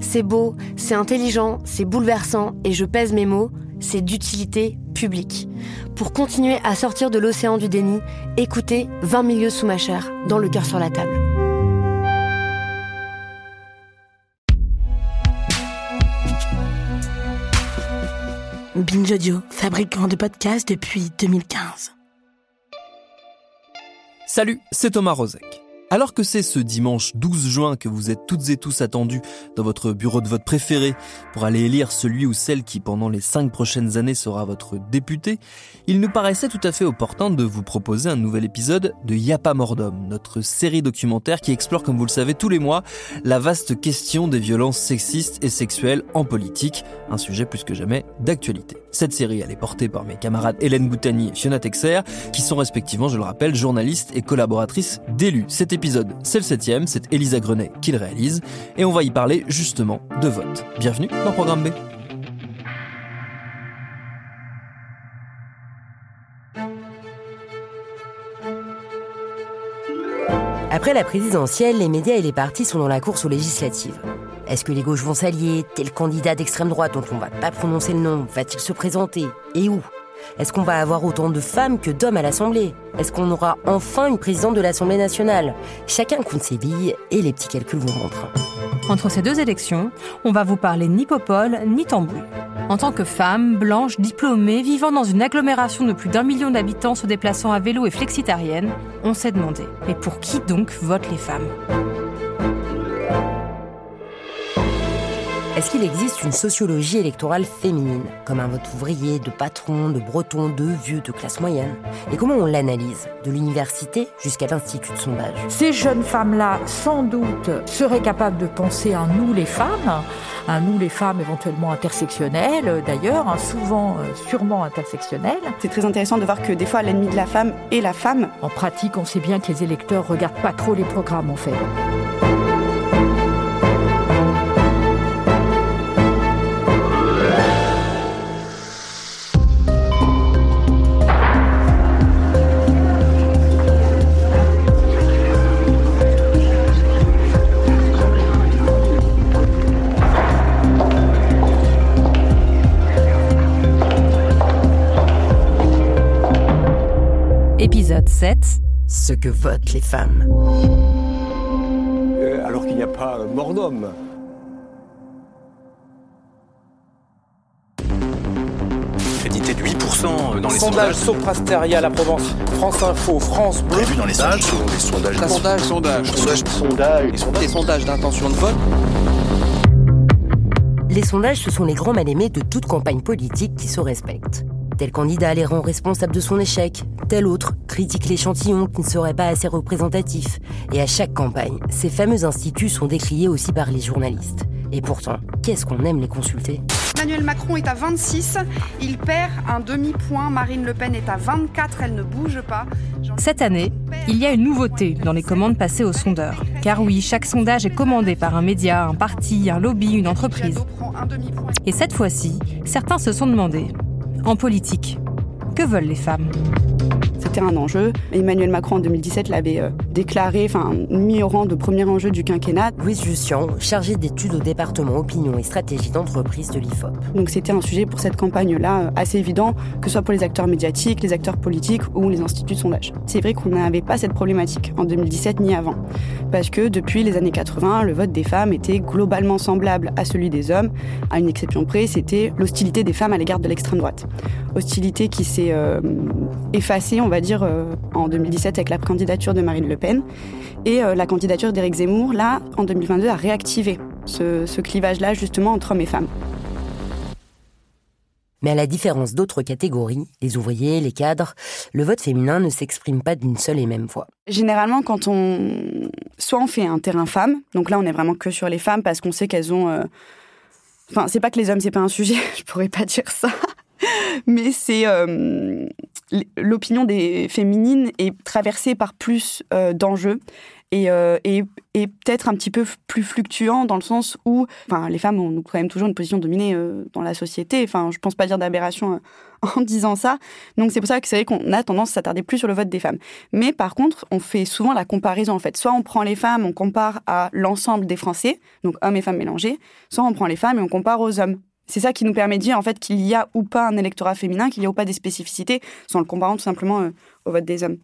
C'est beau, c'est intelligent, c'est bouleversant, et je pèse mes mots, c'est d'utilité publique. Pour continuer à sortir de l'océan du déni, écoutez 20 milieux sous ma chair, dans le cœur sur la table. Binge Audio, fabricant de podcasts depuis 2015. Salut, c'est Thomas Rozek. Alors que c'est ce dimanche 12 juin que vous êtes toutes et tous attendus dans votre bureau de vote préféré pour aller élire celui ou celle qui pendant les cinq prochaines années sera votre député, il nous paraissait tout à fait opportun de vous proposer un nouvel épisode de Yapa Mordom, notre série documentaire qui explore, comme vous le savez, tous les mois, la vaste question des violences sexistes et sexuelles en politique, un sujet plus que jamais d'actualité. Cette série, elle est portée par mes camarades Hélène Boutani et Fiona Texer, qui sont respectivement, je le rappelle, journalistes et collaboratrices d'élus. C'est le septième, c'est Elisa Grenet qui le réalise, et on va y parler justement de vote. Bienvenue dans Programme B. Après la présidentielle, les médias et les partis sont dans la course aux législatives. Est-ce que les gauches vont s'allier? Tel candidat d'extrême droite dont on va pas prononcer le nom va-t-il se présenter? Et où? Est-ce qu'on va avoir autant de femmes que d'hommes à l'Assemblée? Est-ce qu'on aura enfin une présidente de l'Assemblée nationale? Chacun compte ses billes et les petits calculs vont rentrer. Entre ces deux élections, on va vous parler ni popole ni tambouille. En tant que femme, blanche, diplômée, vivant dans une agglomération de plus d'un million d'habitants se déplaçant à vélo et flexitarienne, on s'est demandé, mais pour qui donc votent les femmes? Est-ce qu'il existe une sociologie électorale féminine, comme un vote ouvrier, de patron, de breton, de vieux, de classe moyenne? Et comment on l'analyse, de l'université jusqu'à l'institut de sondage? Ces jeunes femmes-là, sans doute, seraient capables de penser à nous les femmes, à nous les femmes éventuellement intersectionnelles d'ailleurs, hein, souvent euh, sûrement intersectionnelles. C'est très intéressant de voir que des fois l'ennemi de la femme est la femme. En pratique, on sait bien que les électeurs regardent pas trop les programmes en fait. 7. Ce que votent les femmes. Euh, alors qu'il n'y a pas euh, mort d'homme. Crédité de 8% dans les Sondage sondages. Soprasteria, la Provence, France Info, France Bleu. Prévu dans les sondages. Les sondages. Sondage, sondage, Sondage. sondage, des sondages d'intention de vote. Les sondages, ce sont les grands mal-aimés de toute campagne politique qui se respecte. Tel candidat les rend responsables de son échec, tel autre critique l'échantillon qui ne serait pas assez représentatif. Et à chaque campagne, ces fameux instituts sont décriés aussi par les journalistes. Et pourtant, qu'est-ce qu'on aime les consulter? Emmanuel Macron est à 26, il perd un demi-point, Marine Le Pen est à 24, elle ne bouge pas. Cette année, il y a une nouveauté dans les commandes passées aux sondeurs. Car oui, chaque sondage est commandé par un média, un parti, un lobby, une entreprise. Et cette fois-ci, certains se sont demandé, en politique, que veulent les femmes? C'était un enjeu. Emmanuel Macron en 2017 l'avait euh, déclaré, enfin mis au rang de premier enjeu du quinquennat. Louise Jussian, chargée d'études au département opinion et stratégie d'entreprise de l'IFOP. Donc c'était un sujet pour cette campagne-là assez évident, que ce soit pour les acteurs médiatiques, les acteurs politiques ou les instituts de sondage. C'est vrai qu'on n'avait pas cette problématique en 2017 ni avant, parce que depuis les années 80, le vote des femmes était globalement semblable à celui des hommes, à une exception près, c'était l'hostilité des femmes à l'égard de l'extrême droite. Hostilité qui s'est euh, effacée, on va dire, euh, en 2017 avec la candidature de Marine Le Pen. Et euh, la candidature d'Éric Zemmour, là, en 2022, a réactivé ce, ce clivage-là, justement, entre hommes et femmes. Mais à la différence d'autres catégories, les ouvriers, les cadres, le vote féminin ne s'exprime pas d'une seule et même voix. Généralement, quand on. Soit on fait un terrain femme, donc là on est vraiment que sur les femmes parce qu'on sait qu'elles ont. Enfin, c'est pas que les hommes, c'est pas un sujet, je pourrais pas dire ça mais c'est euh, l'opinion des féminines est traversée par plus euh, d'enjeux et, euh, peut-être un petit peu plus fluctuant dans le sens où les femmes ont quand même toujours une position dominée dans la société. Enfin, je pense pas dire d'aberration en disant ça. Donc c'est pour ça que c'est vrai qu'on a tendance à s'attarder plus sur le vote des femmes. Mais par contre, on fait souvent la comparaison en fait. Soit on prend les femmes, on compare à l'ensemble des Français, donc hommes et femmes mélangés, soit on prend les femmes et on compare aux hommes. C'est ça qui nous permet de dire en fait qu'il y a ou pas un électorat féminin, qu'il y a ou pas des spécificités, sans le comparant tout simplement euh, au vote des hommes,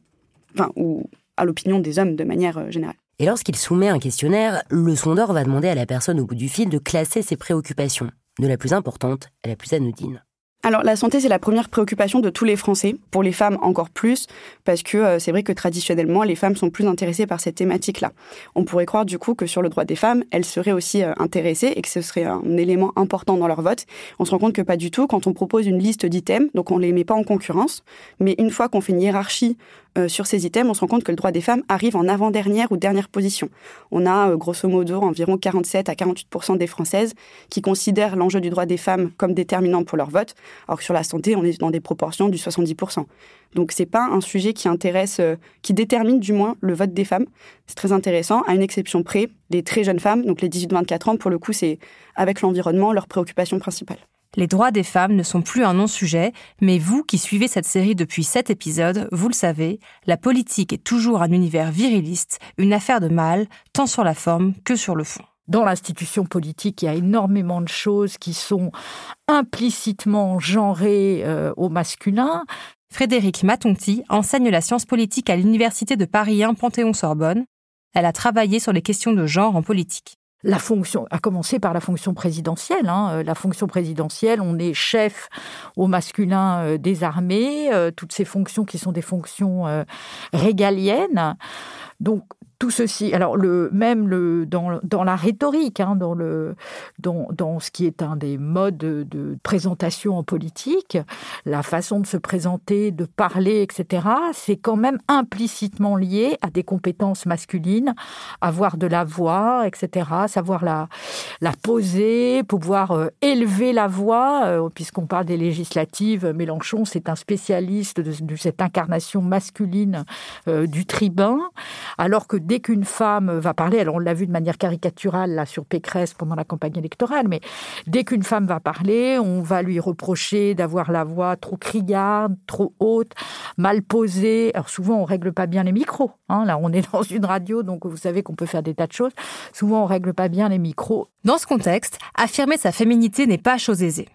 enfin ou à l'opinion des hommes de manière euh, générale. Et lorsqu'il soumet un questionnaire, le sondeur va demander à la personne au bout du fil de classer ses préoccupations, de la plus importante à la plus anodine. Alors la santé, c'est la première préoccupation de tous les Français, pour les femmes encore plus, parce que euh, c'est vrai que traditionnellement, les femmes sont plus intéressées par cette thématique-là. On pourrait croire du coup que sur le droit des femmes, elles seraient aussi euh, intéressées et que ce serait un élément important dans leur vote. On se rend compte que pas du tout quand on propose une liste d'items, donc on les met pas en concurrence, mais une fois qu'on fait une hiérarchie euh, sur ces items, on se rend compte que le droit des femmes arrive en avant-dernière ou dernière position. On a grosso modo environ 47 à 48% des Françaises qui considèrent l'enjeu du droit des femmes comme déterminant pour leur vote, alors que sur la santé, on est dans des proportions du 70% donc c'est pas un sujet qui intéresse, euh, qui détermine du moins le vote des femmes. C'est très intéressant, à une exception près, les très jeunes femmes, donc les 18-24 ans, pour le coup, c'est avec l'environnement leur préoccupation principale. Les droits des femmes ne sont plus un non-sujet, mais vous qui suivez cette série depuis sept épisodes, vous le savez, la politique est toujours un univers viriliste, une affaire de mâle, tant sur la forme que sur le fond dans l'institution politique, il y a énormément de choses qui sont implicitement genrées euh, au masculin. Frédéric Matonti enseigne la science politique à l'université de Paris 1 Panthéon-Sorbonne. Elle a travaillé sur les questions de genre en politique la fonction, à commencer par la fonction présidentielle. Hein. Euh, la fonction présidentielle, on est chef au masculin euh, des armées, toutes ces fonctions qui sont des fonctions régaliennes. Donc tout ceci, alors le, même le, dans, dans la rhétorique, hein, dans, le, dans, dans, ce qui est un des modes de, présentation en politique, la façon de se présenter, de parler, etc., c'est quand même implicitement lié à des compétences masculines, avoir de la voix, etc., savoir la, la poser, pouvoir euh, élever la voix, euh, puisqu'on parle des législatives, Mélenchon, c'est un spécialiste de, cette incarnation masculine euh, du tribun, alors que dès qu'une femme va parler, alors on l'a vu de manière caricaturale là sur Pécresse pendant la campagne électorale, mais dès qu'une femme va parler, on va lui reprocher d'avoir la voix trop criarde, trop haute, mal posée. Alors souvent on règle pas bien les micros. Hein. Là on est dans une radio, donc vous savez qu'on peut faire des tas de choses. Souvent on règle pas bien les micros. Dans ce contexte, affirmer sa féminité n'est pas chose aisée.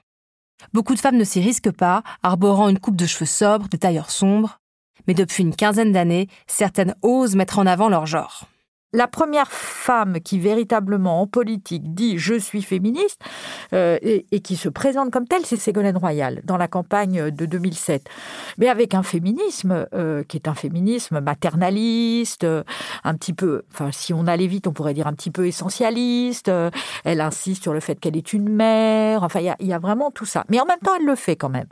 Beaucoup de femmes ne s'y risquent pas, arborant une coupe de cheveux sobre, des tailleurs sombres mais depuis une quinzaine d'années, certaines osent mettre en avant leur genre la première femme qui véritablement en politique dit je suis féministe euh, et, qui se présente comme telle, c'est Ségolène Royal dans la campagne de 2007. Mais avec un féminisme euh, qui est un féminisme maternaliste, euh, un petit peu, enfin si on allait vite, on pourrait dire un petit peu essentialiste. elle insiste sur le fait qu'elle est une mère. Enfin, il y, y a, vraiment tout ça. Mais en même temps, elle le fait quand même.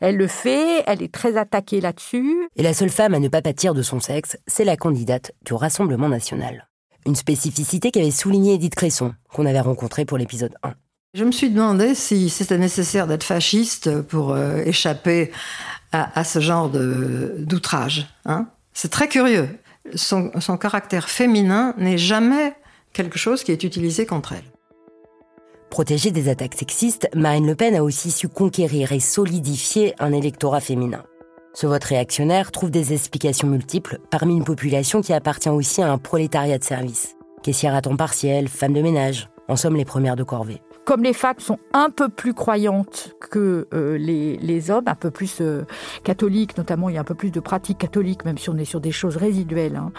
Elle le fait. Elle est très attaquée là-dessus. Et la seule femme à ne pas pâtir de son sexe, c'est la candidate du Rassemblement national. Une spécificité qu'avait soulignée Edith Cresson, qu'on avait rencontrée pour l'épisode 1. Je me suis demandé si c'était nécessaire d'être fasciste pour euh, échapper à, ce genre d'outrage. Hein. C'est très curieux. Son, son caractère féminin n'est jamais quelque chose qui est utilisé contre elle. Protégée des attaques sexistes, Marine Le Pen a aussi su conquérir et solidifier un électorat féminin. Ce vote réactionnaire trouve des explications multiples parmi une population qui appartient aussi à un prolétariat de service. Caissière à temps partiel, femme de ménage, en somme les premières de corvée comme les femmes sont un peu plus croyantes que euh, les, hommes, un peu plus euh, catholiques, notamment il y a un peu plus de pratiques catholiques, même si on est sur des choses résiduelles, hein,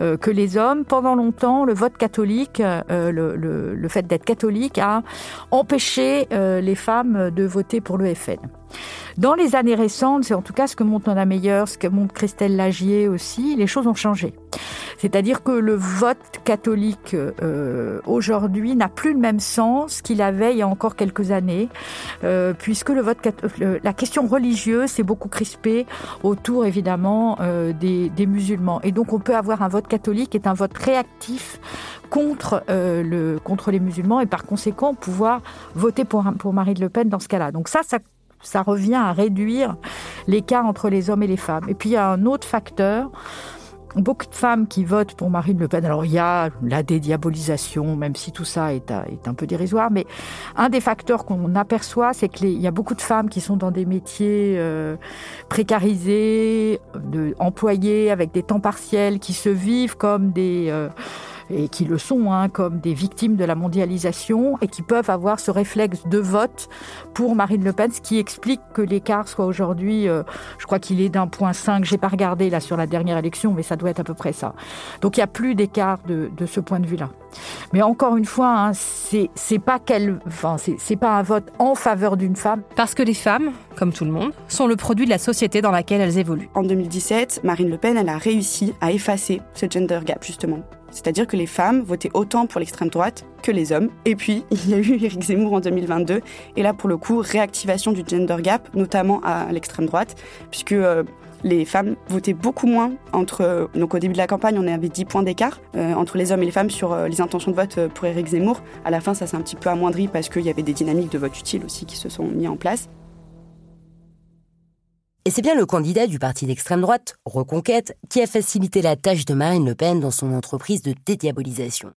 euh, que les hommes, pendant longtemps, le vote catholique, le, fait d'être catholique a empêché les femmes de voter pour le FN. Dans les années récentes, c'est en tout cas ce que montre Nona Meyer, ce que montre Christelle Lagier aussi, les choses ont changé. C'est-à-dire que le vote catholique euh, aujourd'hui n'a plus le même sens qu'il avait il y a encore quelques années, euh, puisque le vote, la question religieuse s'est beaucoup crispée autour évidemment euh, des, des, musulmans. Et donc on peut avoir un vote catholique qui est un vote réactif contre, euh, le, contre les musulmans et par conséquent pouvoir voter pour, pour Marine Le Pen dans ce cas-là. Donc ça, ça ça revient à réduire l'écart entre les hommes et les femmes. Et puis il y a un autre facteur. Beaucoup de femmes qui votent pour Marine Le Pen. Alors il y a la dédiabolisation, même si tout ça est, un peu dérisoire, mais un des facteurs qu'on aperçoit, c'est qu'il y a beaucoup de femmes qui sont dans des métiers euh, précarisés, de, employés avec des temps partiels, qui se vivent comme des euh, et qui le sont, hein, comme des victimes de la mondialisation, et qui peuvent avoir ce réflexe de vote pour Marine Le Pen, ce qui explique que l'écart soit aujourd'hui, euh, je crois qu'il est d'un point 5, j'ai pas regardé là sur la dernière élection, mais ça doit être à peu près ça. Donc il n'y a plus d'écart de, de, ce point de vue-là. Mais encore une fois, hein, c'est, pas qu'elle, enfin, c'est pas un vote en faveur d'une femme. Parce que les femmes, comme tout le monde, sont le produit de la société dans laquelle elles évoluent. En 2017, Marine Le Pen, elle a réussi à effacer ce gender gap, justement. C'est-à-dire que les femmes votaient autant pour l'extrême droite que les hommes. Et puis, il y a eu Éric Zemmour en 2022. Et là, pour le coup, réactivation du gender gap, notamment à l'extrême droite, puisque euh, les femmes votaient beaucoup moins entre. Donc, au début de la campagne, on avait 10 points d'écart euh, entre les hommes et les femmes sur euh, les intentions de vote pour Éric Zemmour. À la fin, ça s'est un petit peu amoindri parce qu'il y avait des dynamiques de vote utile aussi qui se sont mis en place. Et c'est bien le candidat du parti d'extrême droite, Reconquête, qui a facilité la tâche de Marine Le Pen dans son entreprise de dédiabolisation.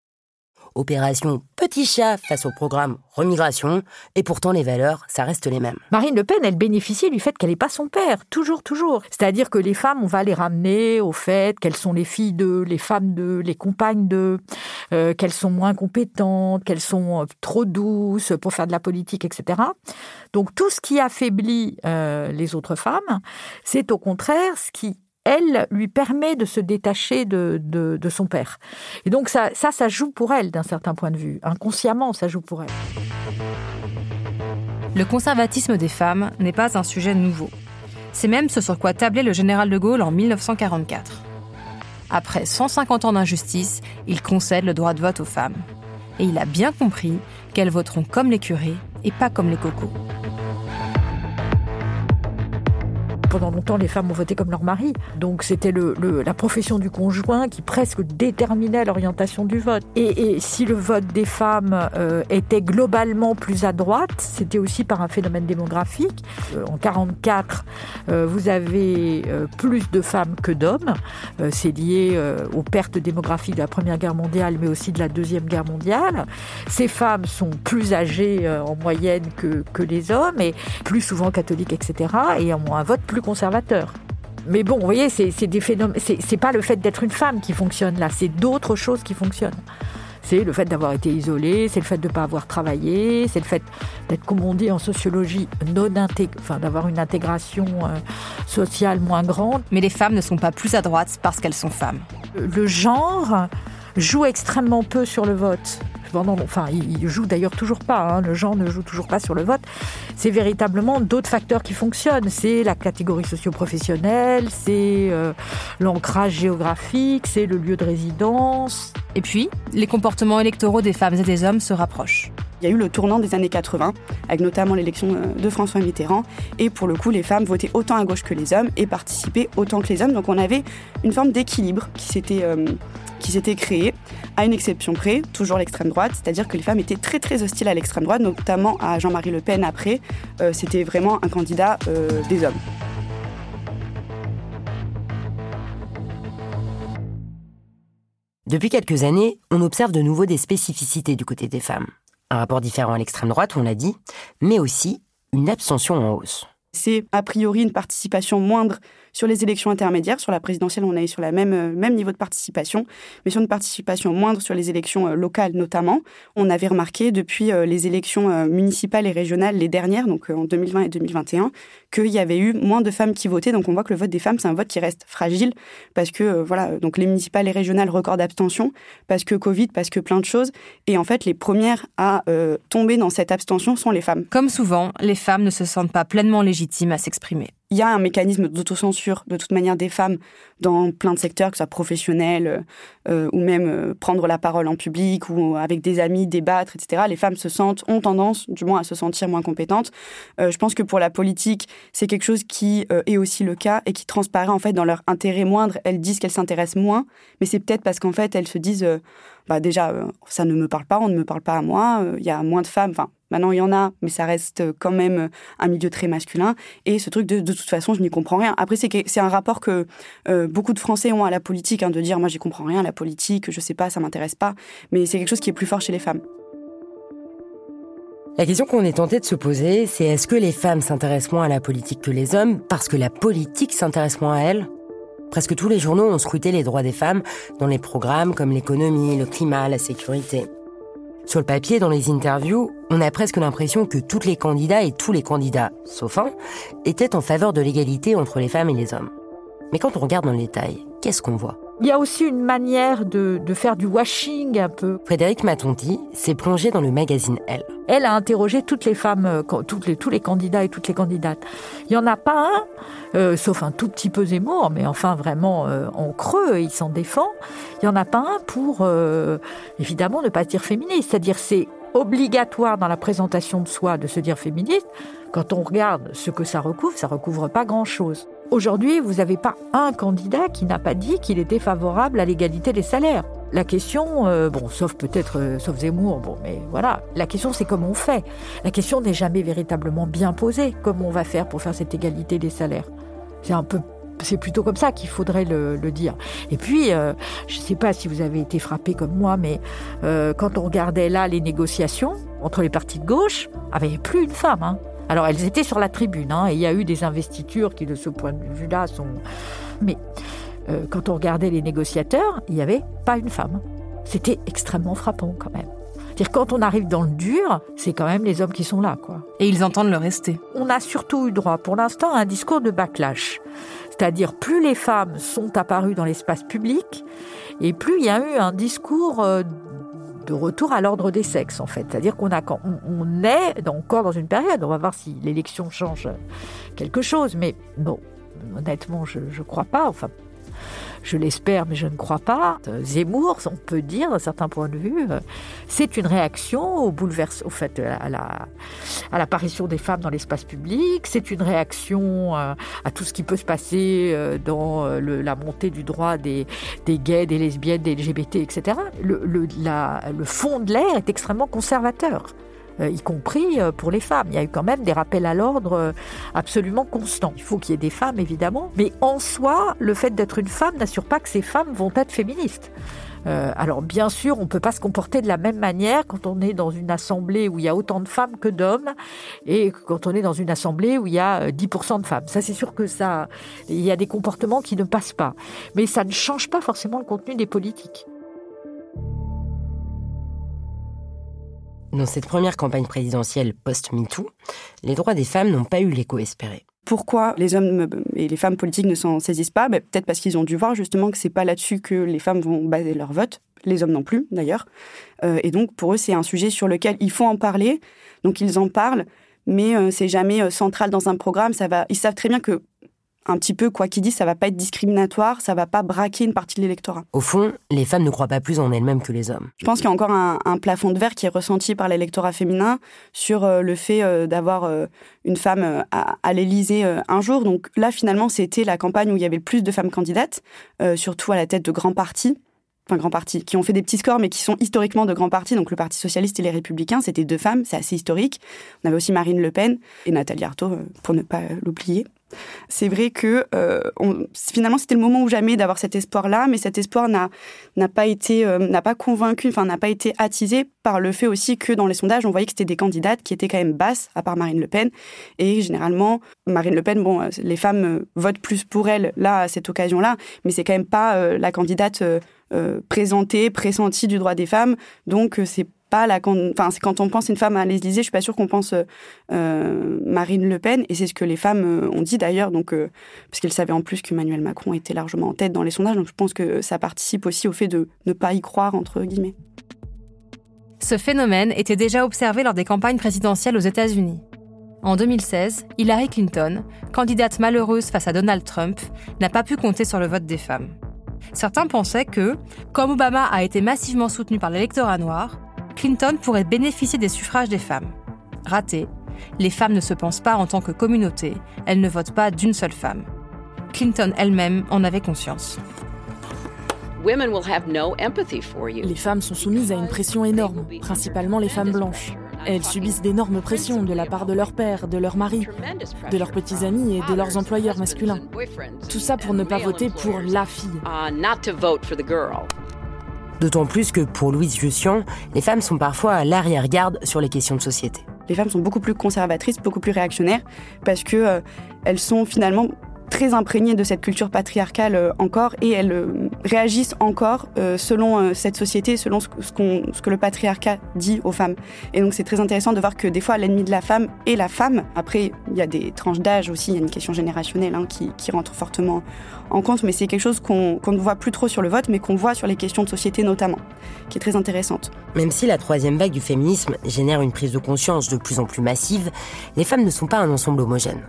Opération petit chat face au programme remigration, et pourtant les valeurs, ça reste les mêmes. Marine Le Pen, elle bénéficiait du fait qu'elle n'est pas son père, toujours, toujours. C'est-à-dire que les femmes, on va les ramener au fait qu'elles sont les filles de, les femmes de, les compagnes de, euh, qu'elles sont moins compétentes, qu'elles sont euh, trop douces pour faire de la politique, etc. Donc tout ce qui affaiblit euh, les autres femmes, c'est au contraire ce qui elle lui permet de se détacher de, de, son père. Et donc ça, ça, ça joue pour elle d'un certain point de vue. Inconsciemment, ça joue pour elle. Le conservatisme des femmes n'est pas un sujet nouveau. C'est même ce sur quoi tablait le général de Gaulle en 1944. Après 150 ans d'injustice, il concède le droit de vote aux femmes. Et il a bien compris qu'elles voteront comme les curés et pas comme les cocos. Pendant longtemps, les femmes ont voté comme leur mari. Donc c'était la profession du conjoint qui presque déterminait l'orientation du vote. Et, si le vote des femmes euh, était globalement plus à droite, c'était aussi par un phénomène démographique. Euh, en 44, euh, vous avez plus de femmes que d'hommes. C'est lié aux pertes démographiques de la Première Guerre mondiale, mais aussi de la Deuxième Guerre mondiale. Ces femmes sont plus âgées en moyenne que, que les hommes et plus souvent catholiques, etc. et ont un vote plus conservateur. Mais bon, vous voyez, c'est des phénomènes. C'est pas le fait d'être une femme qui fonctionne là, c'est d'autres choses qui fonctionnent. C'est le fait d'avoir été isolée, c'est le fait de ne pas avoir travaillé, c'est le fait d'être, comme on dit en sociologie, non enfin d'avoir une intégration euh, sociale moins grande. Mais les femmes ne sont pas plus à droite parce qu'elles sont femmes. Le genre joue extrêmement peu sur le vote enfin, il joue d'ailleurs toujours pas. Hein. le genre ne joue toujours pas sur le vote. C'est véritablement d'autres facteurs qui fonctionnent. C'est la catégorie socio-professionnelle, c'est euh, l'ancrage géographique, c'est le lieu de résidence. Et puis, les comportements électoraux des femmes et des hommes se rapprochent. Il y a eu le tournant des années 80, avec notamment l'élection euh, de François Mitterrand. Et pour le coup, les femmes votaient autant à gauche que les hommes et participaient autant que les hommes. Donc on avait une forme d'équilibre qui s'était euh, qui s'était créée, à une exception près, toujours l'extrême droite, c'est-à-dire que les femmes étaient très très hostiles à l'extrême droite, notamment à Jean-Marie Le Pen après. Euh, c'était vraiment un candidat euh, des hommes. Depuis quelques années, on observe de nouveau des spécificités du côté des femmes. Un rapport différent à l'extrême droite, on l'a dit, mais aussi une abstention en hausse. C'est a priori une participation moindre sur les élections intermédiaires. Sur la présidentielle, on est sur le même, euh, même niveau de participation, mais sur une participation moindre sur les élections euh, locales notamment. On avait remarqué depuis euh, les élections municipales et régionales, les dernières, donc en 2020 et 2021, qu'il y avait eu moins de femmes qui votaient. Donc on voit que le vote des femmes, c'est un vote qui reste fragile parce que, voilà, donc les municipales et régionales, record d'abstention, parce que Covid, parce que plein de choses. Et en fait, les premières à tomber dans cette abstention sont les femmes. Comme souvent, les femmes ne se sentent pas pleinement légitimes à s'exprimer il y a un mécanisme d'autocensure de toute manière des femmes dans plein de secteurs, que ce soit professionnel euh, ou même euh, prendre la parole en public ou avec des amis, débattre, etc. Les femmes se sentent, ont tendance du moins à se sentir moins compétentes. Euh, je pense que pour la politique, c'est quelque chose qui est aussi le cas et qui transparaît en fait dans leur intérêt moindre. Elles disent qu'elles s'intéressent moins, mais c'est peut-être parce qu'en fait elles se disent, bah déjà, ça ne me parle pas, on ne me parle pas à moi, il y a moins de femmes, enfin Maintenant, il y en a, mais ça reste quand même un milieu très masculin. Et ce truc de, de toute façon, je n'y comprends rien. Après, c'est un rapport que euh, beaucoup de Français ont à la politique, hein, de dire moi, j'y comprends rien la politique, je sais pas, ça m'intéresse pas. Mais c'est quelque chose qui est plus fort chez les femmes. La question qu'on est tenté de se poser, c'est est-ce que les femmes s'intéressent moins à la politique que les hommes parce que la politique s'intéresse moins à elles? Presque tous les journaux ont scruté les droits des femmes dans les programmes comme l'économie, le climat, la sécurité. Sur le papier, dans les interviews, on a presque l'impression que toutes les candidats et tous les candidats, sauf un, étaient en faveur de l'égalité entre les femmes et les hommes. Mais quand on regarde dans le détail, qu'est-ce qu'on voit? Il y a aussi une manière de, faire du washing un peu. Frédéric Matonti s'est plongé dans le magazine Elle. Elle a interrogé toutes les femmes, euh, toutes les, tous les candidats et toutes les candidates. Il n'y en a pas un, euh, sauf un tout petit peu Zemmour, mais enfin vraiment euh, en creux, il s'en défend. Il n'y en a pas un pour, évidemment, ne pas dire féministe. C'est-à-dire c'est obligatoire dans la présentation de soi de se dire féministe. Quand on regarde ce que ça recouvre, ça recouvre pas grand-chose. Aujourd'hui, vous n'avez pas un candidat qui n'a pas dit qu'il était favorable à l'égalité des salaires. La question, euh, bon, sauf peut-être, euh, sauf Zemmour, bon, mais voilà. La question, c'est comment on fait. La question n'est jamais véritablement bien posée. Comment on va faire pour faire cette égalité des salaires? C'est un peu c'est plutôt comme ça qu'il faudrait le, dire. Et puis, euh, je ne sais pas si vous avez été frappé comme moi, mais quand on regardait là les négociations entre les partis de gauche, il n'y avait plus une femme. Hein. Alors elles étaient sur la tribune, hein, et il y a eu des investitures qui de ce point de vue-là sont... Mais euh, quand on regardait les négociateurs, il n'y avait pas une femme. C'était extrêmement frappant quand même. C'est-à-dire quand on arrive dans le dur, c'est quand même les hommes qui sont là, quoi. Et ils entendent le rester. On a surtout eu droit, pour l'instant, à un discours de backlash. C'est-à-dire plus les femmes sont apparues dans l'espace public, et plus il y a eu un discours euh, de retour à l'ordre des sexes, en fait. C'est-à-dire qu'on a, est encore dans une période, on va voir si l'élection change quelque chose, mais bon, honnêtement, je ne crois pas. Enfin, je l'espère, mais je ne crois pas. Zemmour, on peut dire, d'un certain point de vue, euh, c'est une réaction au bouleverse, au fait, à la, à l'apparition des femmes dans l'espace public. C'est une réaction euh, à tout ce qui peut se passer euh, dans la montée du droit des, des gays, des lesbiennes, des LGBT, etc. Le fond de l'air est extrêmement conservateur. Euh, y compris euh, pour les femmes. Il y a eu quand même des rappels à l'ordre euh, absolument constants. Il faut qu'il y ait des femmes, évidemment, mais en soi, le fait d'être une femme n'assure pas que ces femmes vont être féministes. alors bien sûr, on ne peut pas se comporter de la même manière quand on est dans une assemblée où il y a autant de femmes que d'hommes et quand on est dans une assemblée où il y a 10% de femmes. Ça, c'est sûr que ça, il y a des comportements qui ne passent pas. Mais ça ne change pas forcément le contenu des politiques. Dans cette première campagne présidentielle post-MeToo, les droits des femmes n'ont pas eu l'écho espéré. Pourquoi les hommes et les femmes politiques ne s'en saisissent pas? Ben, Peut-être parce qu'ils ont dû voir justement que c'est pas là-dessus que les femmes vont baser leur vote, les hommes non plus d'ailleurs. Euh, et donc pour eux, c'est un sujet sur lequel il faut en parler. Donc ils en parlent, mais euh, c'est jamais euh, central dans un programme. Ça va. Ils savent très bien que un petit peu, quoi qu'il dise, ça va pas être discriminatoire, ça va pas braquer une partie de l'électorat. Au fond, les femmes ne croient pas plus en elles-mêmes que les hommes. Je pense qu'il y a encore un, plafond de verre qui est ressenti par l'électorat féminin sur euh, le fait euh, d'avoir euh, une femme à, à l'Élysée un jour. Donc là, finalement, c'était la campagne où il y avait le plus de femmes candidates, surtout à la tête de grands partis enfin grands partis, qui ont fait des petits scores, mais qui sont historiquement de grands partis. Donc le Parti socialiste et les Républicains, c'était deux femmes, c'est assez historique. On avait aussi Marine Le Pen et Nathalie Arthaud, pour ne pas l'oublier. C'est vrai que euh, finalement c'était le moment ou jamais d'avoir cet espoir-là, mais cet espoir n'a pas été euh, n'a pas convaincu, enfin n'a pas été attisé par le fait aussi que dans les sondages on voyait que c'était des candidates qui étaient quand même basses, à part Marine Le Pen, et généralement Marine Le Pen, bon, les femmes votent plus pour elle là à cette occasion-là, mais c'est quand même pas la candidate présentée, pressentie du droit des femmes, donc c'est pas la enfin quand on pense une femme à l'Élysée, je suis pas sûre qu'on pense euh, Marine Le Pen et c'est ce que les femmes euh, ont dit d'ailleurs donc euh, parce qu'elles savaient en plus qu'Emmanuel Macron était largement en tête dans les sondages donc je pense que ça participe aussi au fait de ne pas y croire entre guillemets. Ce phénomène était déjà observé lors des campagnes présidentielles aux États-Unis. En 2016, Hillary Clinton, candidate malheureuse face à Donald Trump, n'a pas pu compter sur le vote des femmes. Certains pensaient que, comme Obama a été massivement soutenu par l'électorat noir, Clinton pourrait bénéficier des suffrages des femmes. Raté, les femmes ne se pensent pas en tant que communauté, elles ne votent pas d'une seule femme. Clinton elle-même en avait conscience. Les femmes sont soumises à une pression énorme, principalement les femmes blanches. Elles subissent d'énormes pressions de la part de leur père, de leur mari, de leurs petits amis et de leurs employeurs masculins. Tout ça pour ne pas voter pour la fille. D'autant plus que pour Louise Jussian, les femmes sont parfois à l'arrière-garde sur les questions de société. Les femmes sont beaucoup plus conservatrices, beaucoup plus réactionnaires, parce que euh, elles sont finalement très imprégnées de cette culture patriarcale euh, encore et elles euh, réagissent encore euh, selon cette société, selon ce, que le patriarcat dit aux femmes. Et donc c'est très intéressant de voir que des fois l'ennemi de la femme est la femme. Après, il y a des tranches d'âge aussi, il y a une question générationnelle hein, qui, rentre fortement en compte, mais c'est quelque chose qu'on ne voit plus trop sur le vote, mais qu'on voit sur les questions de société notamment, qui est très intéressante. Même si la troisième vague du féminisme génère une prise de conscience de plus en plus massive, les femmes ne sont pas un ensemble homogène.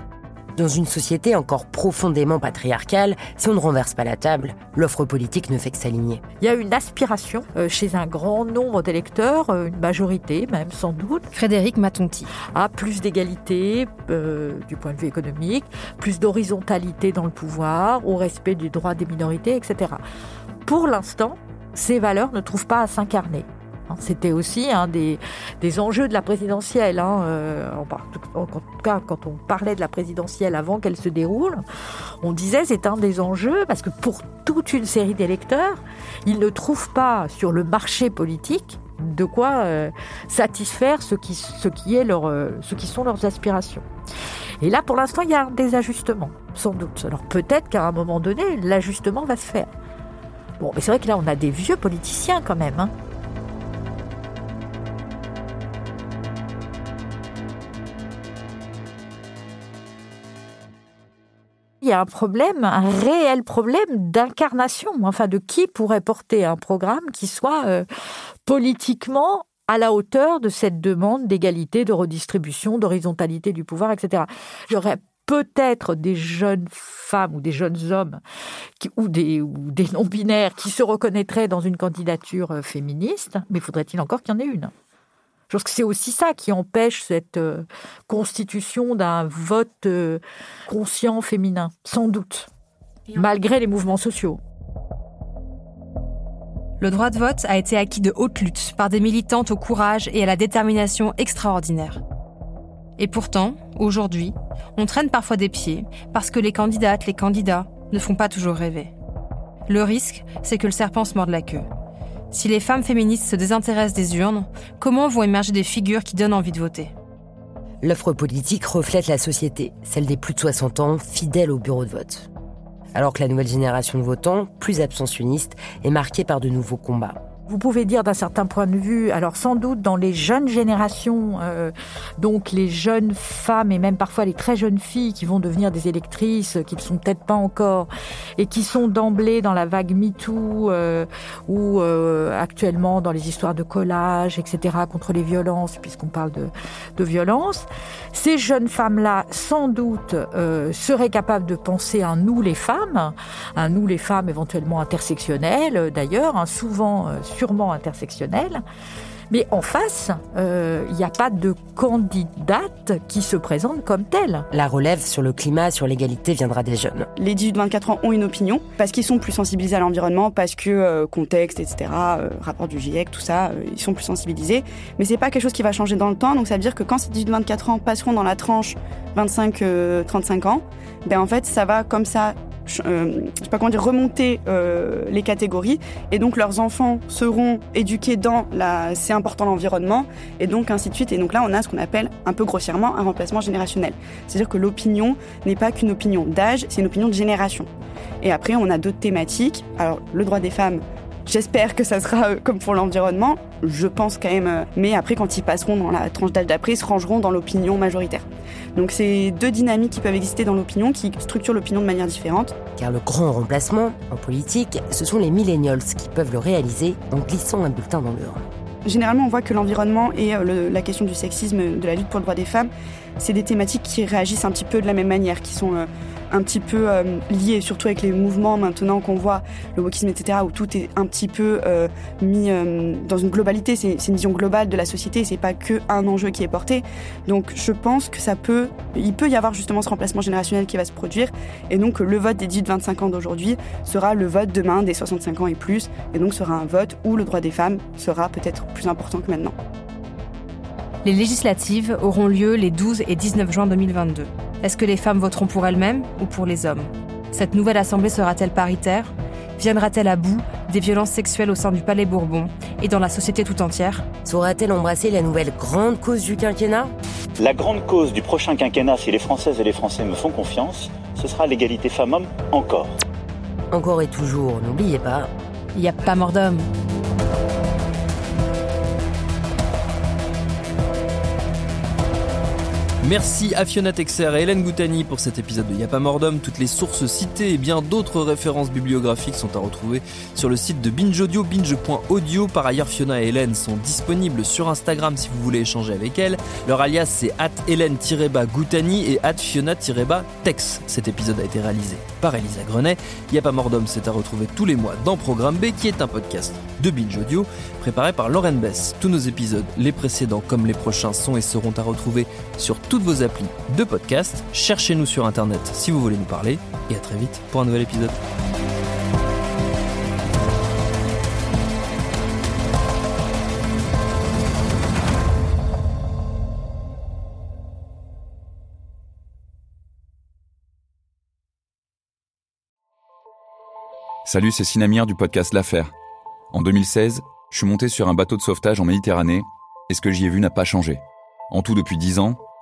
Dans une société encore profondément patriarcale, si on ne renverse pas la table, l'offre politique ne fait que s'aligner. Il y a une aspiration euh, chez un grand nombre d'électeurs, euh, une majorité même sans doute. Frédéric Matonti. À plus d'égalité euh, du point de vue économique, plus d'horizontalité dans le pouvoir, au respect du droit des minorités, etc. Pour l'instant, ces valeurs ne trouvent pas à s'incarner. Hein, c'était aussi un des, enjeux de la présidentielle. Hein, euh, en, tout cas, quand on parlait de la présidentielle avant qu'elle se déroule, on disait c'est un des enjeux parce que pour toute une série d'électeurs, ils ne trouvent pas sur le marché politique de quoi euh, satisfaire ce qui, est leur, euh, ce qui sont leurs aspirations. Et là, pour l'instant, il y a des ajustements, sans doute. Alors peut-être qu'à un moment donné, l'ajustement va se faire. Bon, mais c'est vrai que là, on a des vieux politiciens quand même. Hein. Il y a un problème, un réel problème d'incarnation, enfin de qui pourrait porter un programme qui soit euh, politiquement à la hauteur de cette demande d'égalité, de redistribution, d'horizontalité du pouvoir, etc. J'aurais peut-être des jeunes femmes ou des jeunes hommes ou des, non-binaires qui se reconnaîtraient dans une candidature euh, féministe, mais faudrait-il encore qu'il y en ait une? Je pense que c'est aussi ça qui empêche cette euh, constitution d'un vote euh, conscient féminin, sans doute, malgré les mouvements sociaux. Le droit de vote a été acquis de haute lutte par des militantes au courage et à la détermination extraordinaire. Et pourtant, aujourd'hui, on traîne parfois des pieds parce que les candidates, les candidats ne font pas toujours rêver. Le risque, c'est que le serpent se morde la queue. Si les femmes féministes se désintéressent des urnes, comment vont émerger des figures qui donnent envie de voter? L'offre politique reflète la société, celle des plus de 60 ans, fidèles au bureau de vote. Alors que la nouvelle génération de votants, plus abstentionnistes, est marquée par de nouveaux combats. Vous pouvez dire d'un certain point de vue, alors sans doute dans les jeunes générations, euh, donc les jeunes femmes et même parfois les très jeunes filles qui vont devenir des électrices, qui ne sont peut-être pas encore, et qui sont d'emblée dans la vague MeToo euh, ou euh, actuellement dans les histoires de collage, etc., contre les violences, puisqu'on parle de, de violence. Ces jeunes femmes-là, sans doute, euh, seraient capables de penser un nous les femmes, un nous les femmes éventuellement intersectionnelles d'ailleurs, hein, souvent sûrement intersectionnelle. Mais en face, euh, il n'y a pas de candidate qui se présente comme telle. La relève sur le climat, sur l'égalité viendra des jeunes. Les 18-24 ans ont une opinion parce qu'ils sont plus sensibilisés à l'environnement, parce que euh, contexte, etc., euh, rapport du GIEC, tout ça, ils sont plus sensibilisés. Mais c'est pas quelque chose qui va changer dans le temps. Donc ça veut dire que quand ces 18-24 ans passeront dans la tranche 25-35 ans, ben en fait ça va comme ça euh, je sais pas comment dire, remonter euh, les catégories. Et donc leurs enfants seront éduqués dans la, c'est important l'environnement, et donc ainsi de suite. Et donc là, on a ce qu'on appelle un peu grossièrement un remplacement générationnel. C'est-à-dire que l'opinion n'est pas qu'une opinion d'âge, c'est une opinion de génération. Et après, on a d'autres thématiques. Alors, le droit des femmes, J'espère que ça sera euh, comme pour l'environnement, je pense quand même. Euh, mais après, quand ils passeront dans la tranche d'âge d'après, ils se rangeront dans l'opinion majoritaire. Donc c'est deux dynamiques qui peuvent exister dans l'opinion, qui structurent l'opinion de manière différente. Car le grand remplacement en politique, ce sont les millennials qui peuvent le réaliser en glissant un bulletin dans l'urne. Généralement, on voit que l'environnement et euh, la question du sexisme, de la lutte pour le droit des femmes, c'est des thématiques qui réagissent un petit peu de la même manière, qui sont un petit peu euh, lié, surtout avec les mouvements maintenant qu'on voit, le wokisme, etc., où tout est un petit peu euh, mis euh, dans une globalité. C'est une vision globale de la société, c'est pas que un enjeu qui est porté. Donc je pense que ça peut, il peut y avoir justement ce remplacement générationnel qui va se produire, et donc le vote des 10-25 ans d'aujourd'hui sera le vote demain des 65 ans et plus, et donc sera un vote où le droit des femmes sera peut-être plus important que maintenant. Les législatives auront lieu les 12 et 19 juin 2022. Est-ce que les femmes voteront pour elles-mêmes ou pour les hommes? Cette nouvelle assemblée sera-t-elle paritaire? Viendra-t-elle à bout des violences sexuelles au sein du Palais Bourbon et dans la société tout entière? Saura-t-elle embrasser la nouvelle grande cause du quinquennat? La grande cause du prochain quinquennat, si les Françaises et les Français me font confiance, ce sera l'égalité femmes-hommes encore. Encore et toujours, n'oubliez pas. Il n'y a pas mort d'homme. Merci à Fiona Texer et Hélène Goutani pour cet épisode de Y'a mort d'homme. Toutes les sources citées et bien d'autres références bibliographiques sont à retrouver sur le site de Binge Audio, binge.audio. Par ailleurs, Fiona et Hélène sont disponibles sur Instagram si vous voulez échanger avec elles. Leur alias c'est at Hélène-Goutani et at Fiona-Tex. Cet épisode a été réalisé par Elisa Grenet. Y'a pas mort d'homme, c'est à retrouver tous les mois dans Programme B qui est un podcast de Binge Audio préparé par Lauren Bess. Tous nos épisodes, les précédents comme les prochains, sont et seront à retrouver sur toutes vos applis de podcast. Cherchez-nous sur internet si vous voulez nous parler et à très vite pour un nouvel épisode. Salut, c'est Sinamir du podcast L'Affaire. En 2016, je suis monté sur un bateau de sauvetage en Méditerranée et ce que j'y ai vu n'a pas changé. En tout, depuis 10 ans,